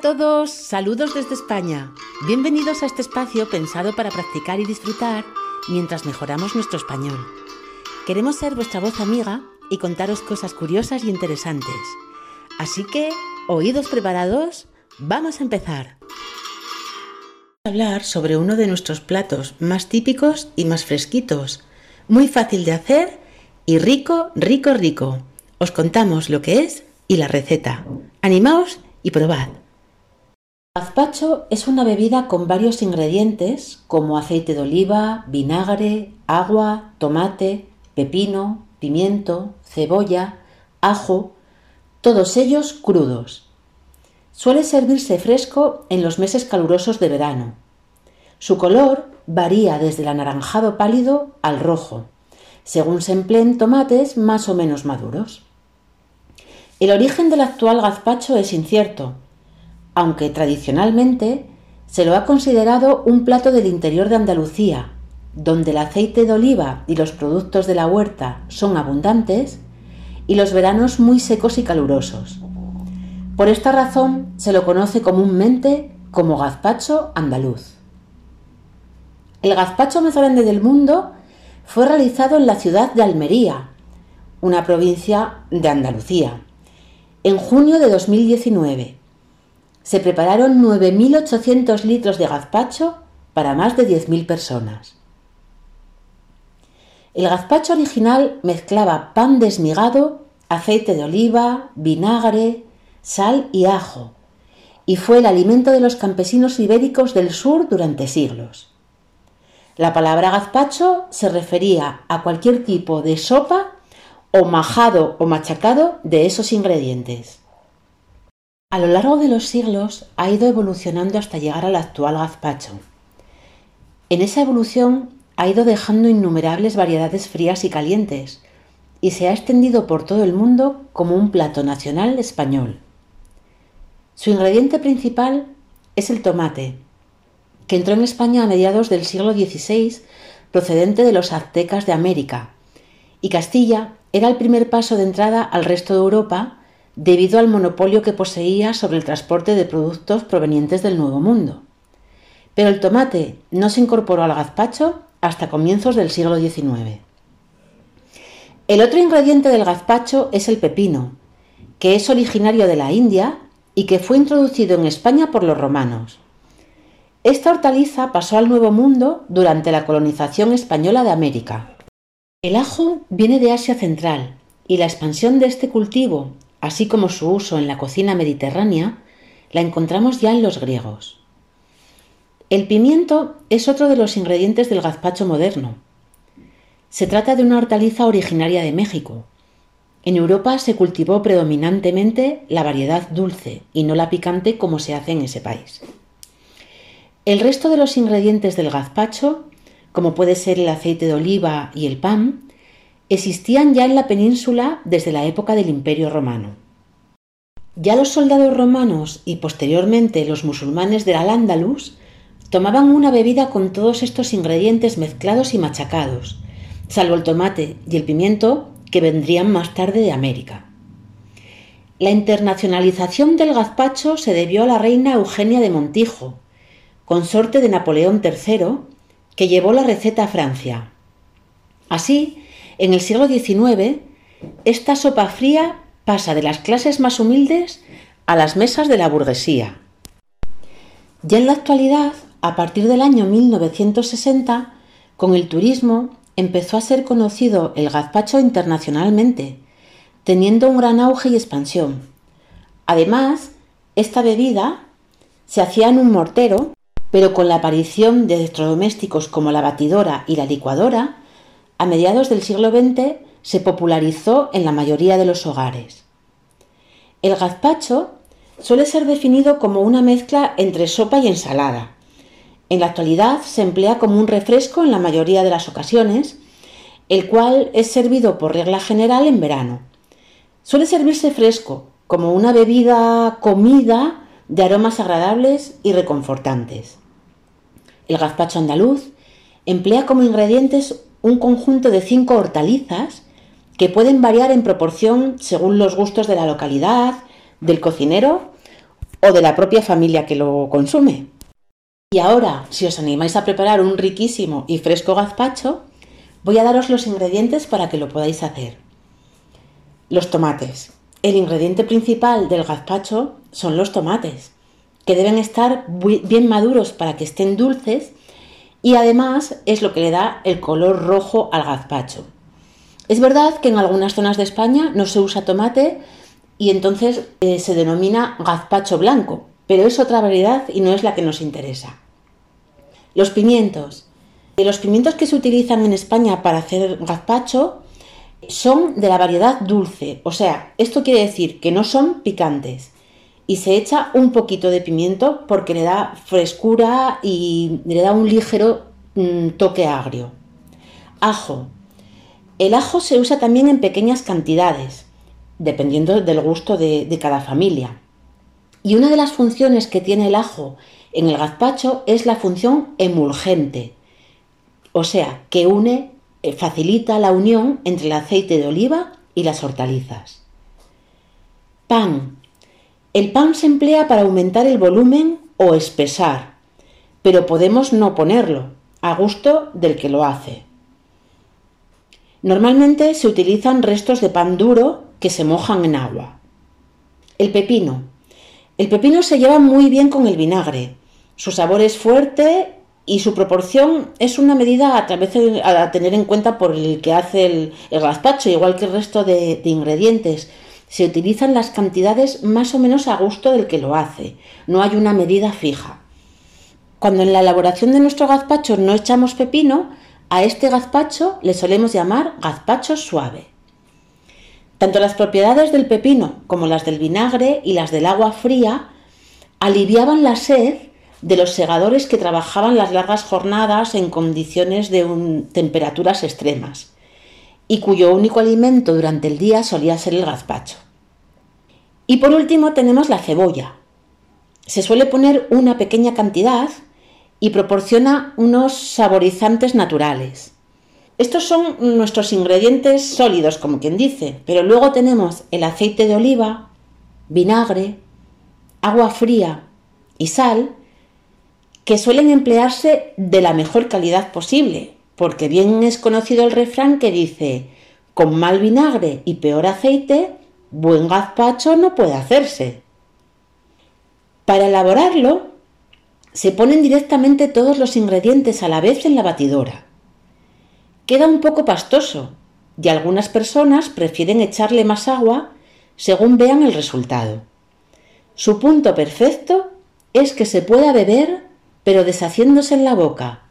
a todos, saludos desde España. Bienvenidos a este espacio pensado para practicar y disfrutar mientras mejoramos nuestro español. Queremos ser vuestra voz amiga y contaros cosas curiosas y interesantes. Así que, oídos preparados, vamos a empezar. Vamos a hablar sobre uno de nuestros platos más típicos y más fresquitos, muy fácil de hacer y rico, rico, rico. Os contamos lo que es y la receta. Animaos y probad. Gazpacho es una bebida con varios ingredientes como aceite de oliva, vinagre, agua, tomate, pepino, pimiento, cebolla, ajo, todos ellos crudos. Suele servirse fresco en los meses calurosos de verano. Su color varía desde el anaranjado pálido al rojo, según se empleen tomates más o menos maduros. El origen del actual gazpacho es incierto, aunque tradicionalmente se lo ha considerado un plato del interior de Andalucía, donde el aceite de oliva y los productos de la huerta son abundantes y los veranos muy secos y calurosos. Por esta razón se lo conoce comúnmente como gazpacho andaluz. El gazpacho más grande del mundo fue realizado en la ciudad de Almería, una provincia de Andalucía, en junio de 2019 se prepararon 9.800 litros de gazpacho para más de 10.000 personas. El gazpacho original mezclaba pan desmigado, aceite de oliva, vinagre, sal y ajo, y fue el alimento de los campesinos ibéricos del sur durante siglos. La palabra gazpacho se refería a cualquier tipo de sopa o majado o machacado de esos ingredientes. A lo largo de los siglos ha ido evolucionando hasta llegar al actual gazpacho. En esa evolución ha ido dejando innumerables variedades frías y calientes y se ha extendido por todo el mundo como un plato nacional español. Su ingrediente principal es el tomate, que entró en España a mediados del siglo XVI procedente de los aztecas de América, y Castilla era el primer paso de entrada al resto de Europa debido al monopolio que poseía sobre el transporte de productos provenientes del Nuevo Mundo. Pero el tomate no se incorporó al gazpacho hasta comienzos del siglo XIX. El otro ingrediente del gazpacho es el pepino, que es originario de la India y que fue introducido en España por los romanos. Esta hortaliza pasó al Nuevo Mundo durante la colonización española de América. El ajo viene de Asia Central y la expansión de este cultivo, así como su uso en la cocina mediterránea, la encontramos ya en los griegos. El pimiento es otro de los ingredientes del gazpacho moderno. Se trata de una hortaliza originaria de México. En Europa se cultivó predominantemente la variedad dulce y no la picante como se hace en ese país. El resto de los ingredientes del gazpacho como puede ser el aceite de oliva y el pan, existían ya en la península desde la época del Imperio romano. Ya los soldados romanos y posteriormente los musulmanes del Al-Ándalus tomaban una bebida con todos estos ingredientes mezclados y machacados, salvo el tomate y el pimiento que vendrían más tarde de América. La internacionalización del gazpacho se debió a la reina Eugenia de Montijo, consorte de Napoleón III, que llevó la receta a Francia. Así, en el siglo XIX, esta sopa fría pasa de las clases más humildes a las mesas de la burguesía. Ya en la actualidad, a partir del año 1960, con el turismo empezó a ser conocido el gazpacho internacionalmente, teniendo un gran auge y expansión. Además, esta bebida se hacía en un mortero pero con la aparición de electrodomésticos como la batidora y la licuadora, a mediados del siglo XX se popularizó en la mayoría de los hogares. El gazpacho suele ser definido como una mezcla entre sopa y ensalada. En la actualidad se emplea como un refresco en la mayoría de las ocasiones, el cual es servido por regla general en verano. Suele servirse fresco, como una bebida comida de aromas agradables y reconfortantes. El gazpacho andaluz emplea como ingredientes un conjunto de cinco hortalizas que pueden variar en proporción según los gustos de la localidad, del cocinero o de la propia familia que lo consume. Y ahora, si os animáis a preparar un riquísimo y fresco gazpacho, voy a daros los ingredientes para que lo podáis hacer. Los tomates. El ingrediente principal del gazpacho son los tomates, que deben estar bien maduros para que estén dulces y además es lo que le da el color rojo al gazpacho. Es verdad que en algunas zonas de España no se usa tomate y entonces eh, se denomina gazpacho blanco, pero es otra variedad y no es la que nos interesa. Los pimientos. Los pimientos que se utilizan en España para hacer gazpacho son de la variedad dulce, o sea, esto quiere decir que no son picantes. Y se echa un poquito de pimiento porque le da frescura y le da un ligero mm, toque agrio. Ajo. El ajo se usa también en pequeñas cantidades, dependiendo del gusto de, de cada familia. Y una de las funciones que tiene el ajo en el gazpacho es la función emulgente, o sea, que une eh, facilita la unión entre el aceite de oliva y las hortalizas. Pan. El pan se emplea para aumentar el volumen o espesar, pero podemos no ponerlo, a gusto del que lo hace. Normalmente se utilizan restos de pan duro que se mojan en agua. El pepino. El pepino se lleva muy bien con el vinagre. Su sabor es fuerte y su proporción es una medida a, través a tener en cuenta por el que hace el, gazpacho, igual que el resto de, ingredientes. Se utilizan las cantidades más o menos a gusto del que lo hace, no hay una medida fija. Cuando en la elaboración de nuestro gazpacho no echamos pepino, a este gazpacho le solemos llamar gazpacho suave. Tanto las propiedades del pepino como las del vinagre y las del agua fría aliviaban la sed de los segadores que trabajaban las largas jornadas en condiciones de temperaturas extremas y cuyo único alimento durante el día solía ser el gazpacho. Y por último tenemos la cebolla. Se suele poner una pequeña cantidad y proporciona unos saborizantes naturales. Estos son nuestros ingredientes sólidos, como quien dice, pero luego tenemos el aceite de oliva, vinagre, agua fría y sal que suelen emplearse de la mejor calidad posible, porque bien es conocido el refrán que dice, con mal vinagre y peor aceite, buen gazpacho no puede hacerse. Para elaborarlo, se ponen directamente todos los ingredientes a la vez en la batidora. Queda un poco pastoso y algunas personas prefieren echarle más agua según vean el resultado. Su punto perfecto es que se pueda beber pero deshaciéndose en la boca,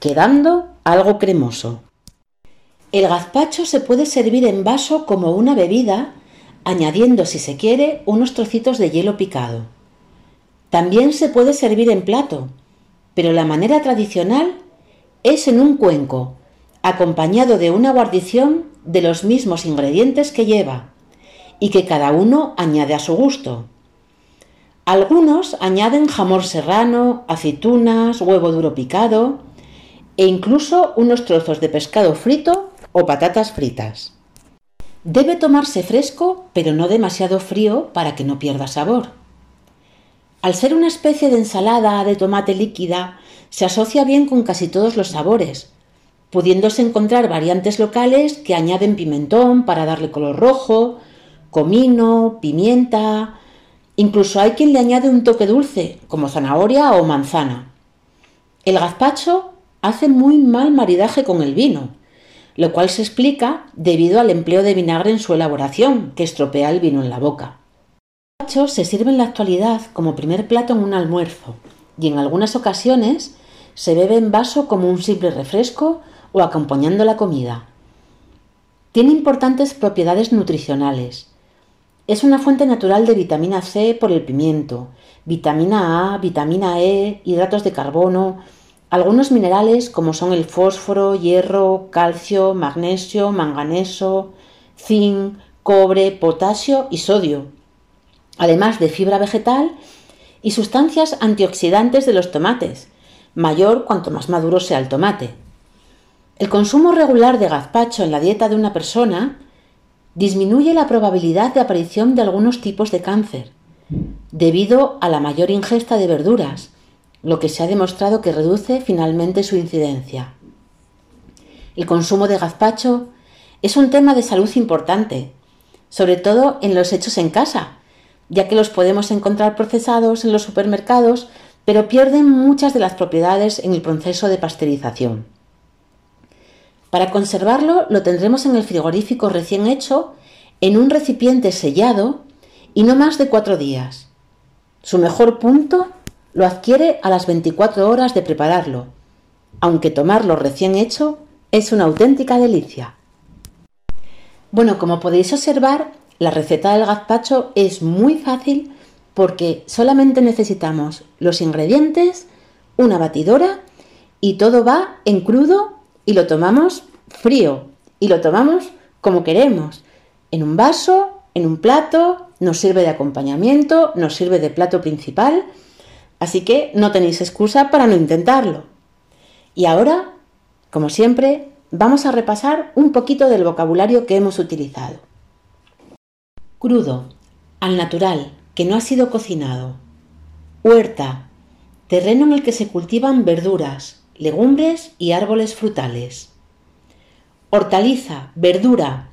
quedando algo cremoso. El gazpacho se puede servir en vaso como una bebida, añadiendo, si se quiere, unos trocitos de hielo picado. También se puede servir en plato, pero la manera tradicional es en un cuenco, acompañado de una guarnición de los mismos ingredientes que lleva, y que cada uno añade a su gusto. Algunos añaden jamón serrano, aceitunas, huevo duro picado e incluso unos trozos de pescado frito o patatas fritas. Debe tomarse fresco, pero no demasiado frío para que no pierda sabor. Al ser una especie de ensalada de tomate líquida, se asocia bien con casi todos los sabores, pudiéndose encontrar variantes locales que añaden pimentón para darle color rojo, comino, pimienta, Incluso hay quien le añade un toque dulce, como zanahoria o manzana. El gazpacho hace muy mal maridaje con el vino, lo cual se explica debido al empleo de vinagre en su elaboración, que estropea el vino en la boca. El gazpacho se sirve en la actualidad como primer plato en un almuerzo y en algunas ocasiones se bebe en vaso como un simple refresco o acompañando la comida. Tiene importantes propiedades nutricionales, es una fuente natural de vitamina C por el pimiento, vitamina A, vitamina E, hidratos de carbono, algunos minerales como son el fósforo, hierro, calcio, magnesio, manganeso, zinc, cobre, potasio y sodio, además de fibra vegetal y sustancias antioxidantes de los tomates, mayor cuanto más maduro sea el tomate. El consumo regular de gazpacho en la dieta de una persona disminuye la probabilidad de aparición de algunos tipos de cáncer, debido a la mayor ingesta de verduras, lo que se ha demostrado que reduce finalmente su incidencia. El consumo de gazpacho es un tema de salud importante, sobre todo en los hechos en casa, ya que los podemos encontrar procesados en los supermercados, pero pierden muchas de las propiedades en el proceso de pasteurización. Para conservarlo lo tendremos en el frigorífico recién hecho, en un recipiente sellado y no más de cuatro días. Su mejor punto lo adquiere a las 24 horas de prepararlo, aunque tomarlo recién hecho es una auténtica delicia. Bueno, como podéis observar, la receta del gazpacho es muy fácil porque solamente necesitamos los ingredientes, una batidora y todo va en crudo y lo tomamos frío y lo tomamos como queremos, en un vaso, en un plato, nos sirve de acompañamiento, nos sirve de plato principal, así que no tenéis excusa para no intentarlo. Y ahora, como siempre, vamos a repasar un poquito del vocabulario que hemos utilizado. Crudo, al natural, que no ha sido cocinado. Huerta, terreno en el que se cultivan verduras, legumbres y árboles frutales. Hortaliza, verdura,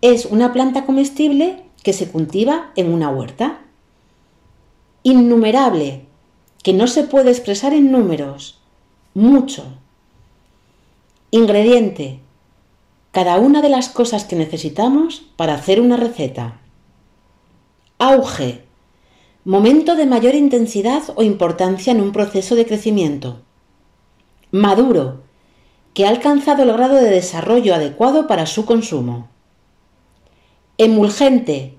es una planta comestible que se cultiva en una huerta. Innumerable, que no se puede expresar en números, mucho. Ingrediente. Cada una de las cosas que necesitamos para hacer una receta. Auge. Momento de mayor intensidad o importancia en un proceso de crecimiento. Maduro. Que ha alcanzado el grado de desarrollo adecuado para su consumo. Emulgente.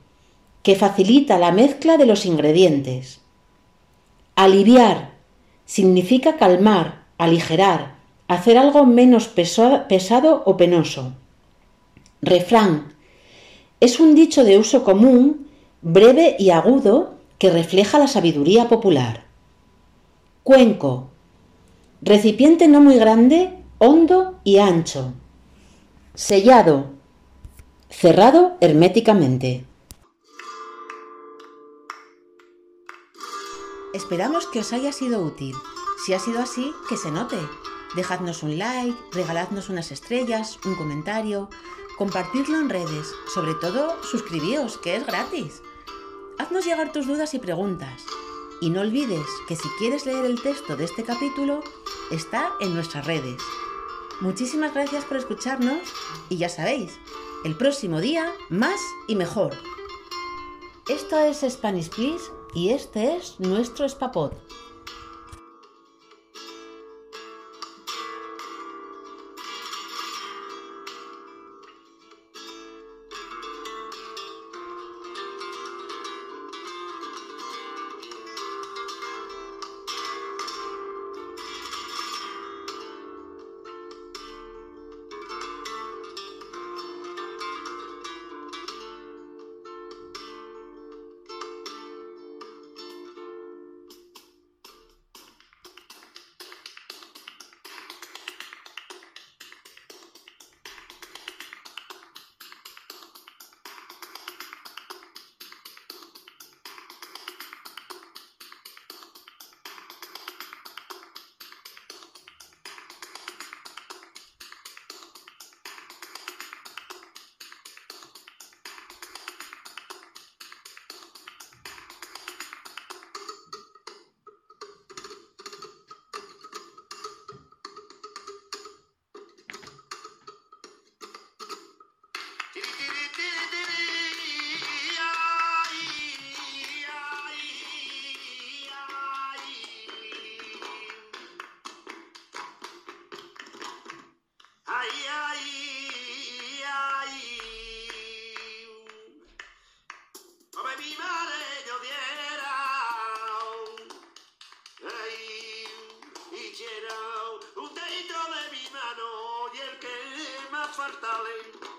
Que facilita la mezcla de los ingredientes. Aliviar. Significa calmar, aligerar, hacer algo menos pesado o penoso. Refrán. Es un dicho de uso común, breve y agudo, que refleja la sabiduría popular. Cuenco. Recipiente no muy grande, hondo y ancho. Sellado. Cerrado herméticamente. Esperamos que os haya sido útil. Si ha sido así, que se note. Dejadnos un like, regaladnos unas estrellas, un comentario, compartirlo en redes, sobre todo suscribíos, que es gratis. Haznos llegar tus dudas y preguntas. Y no olvides que si quieres leer el texto de este capítulo, está en nuestras redes. Muchísimas gracias por escucharnos y ya sabéis, el próximo día más y mejor. Esto es Spanish Please y este es nuestro Spapod. Dolly.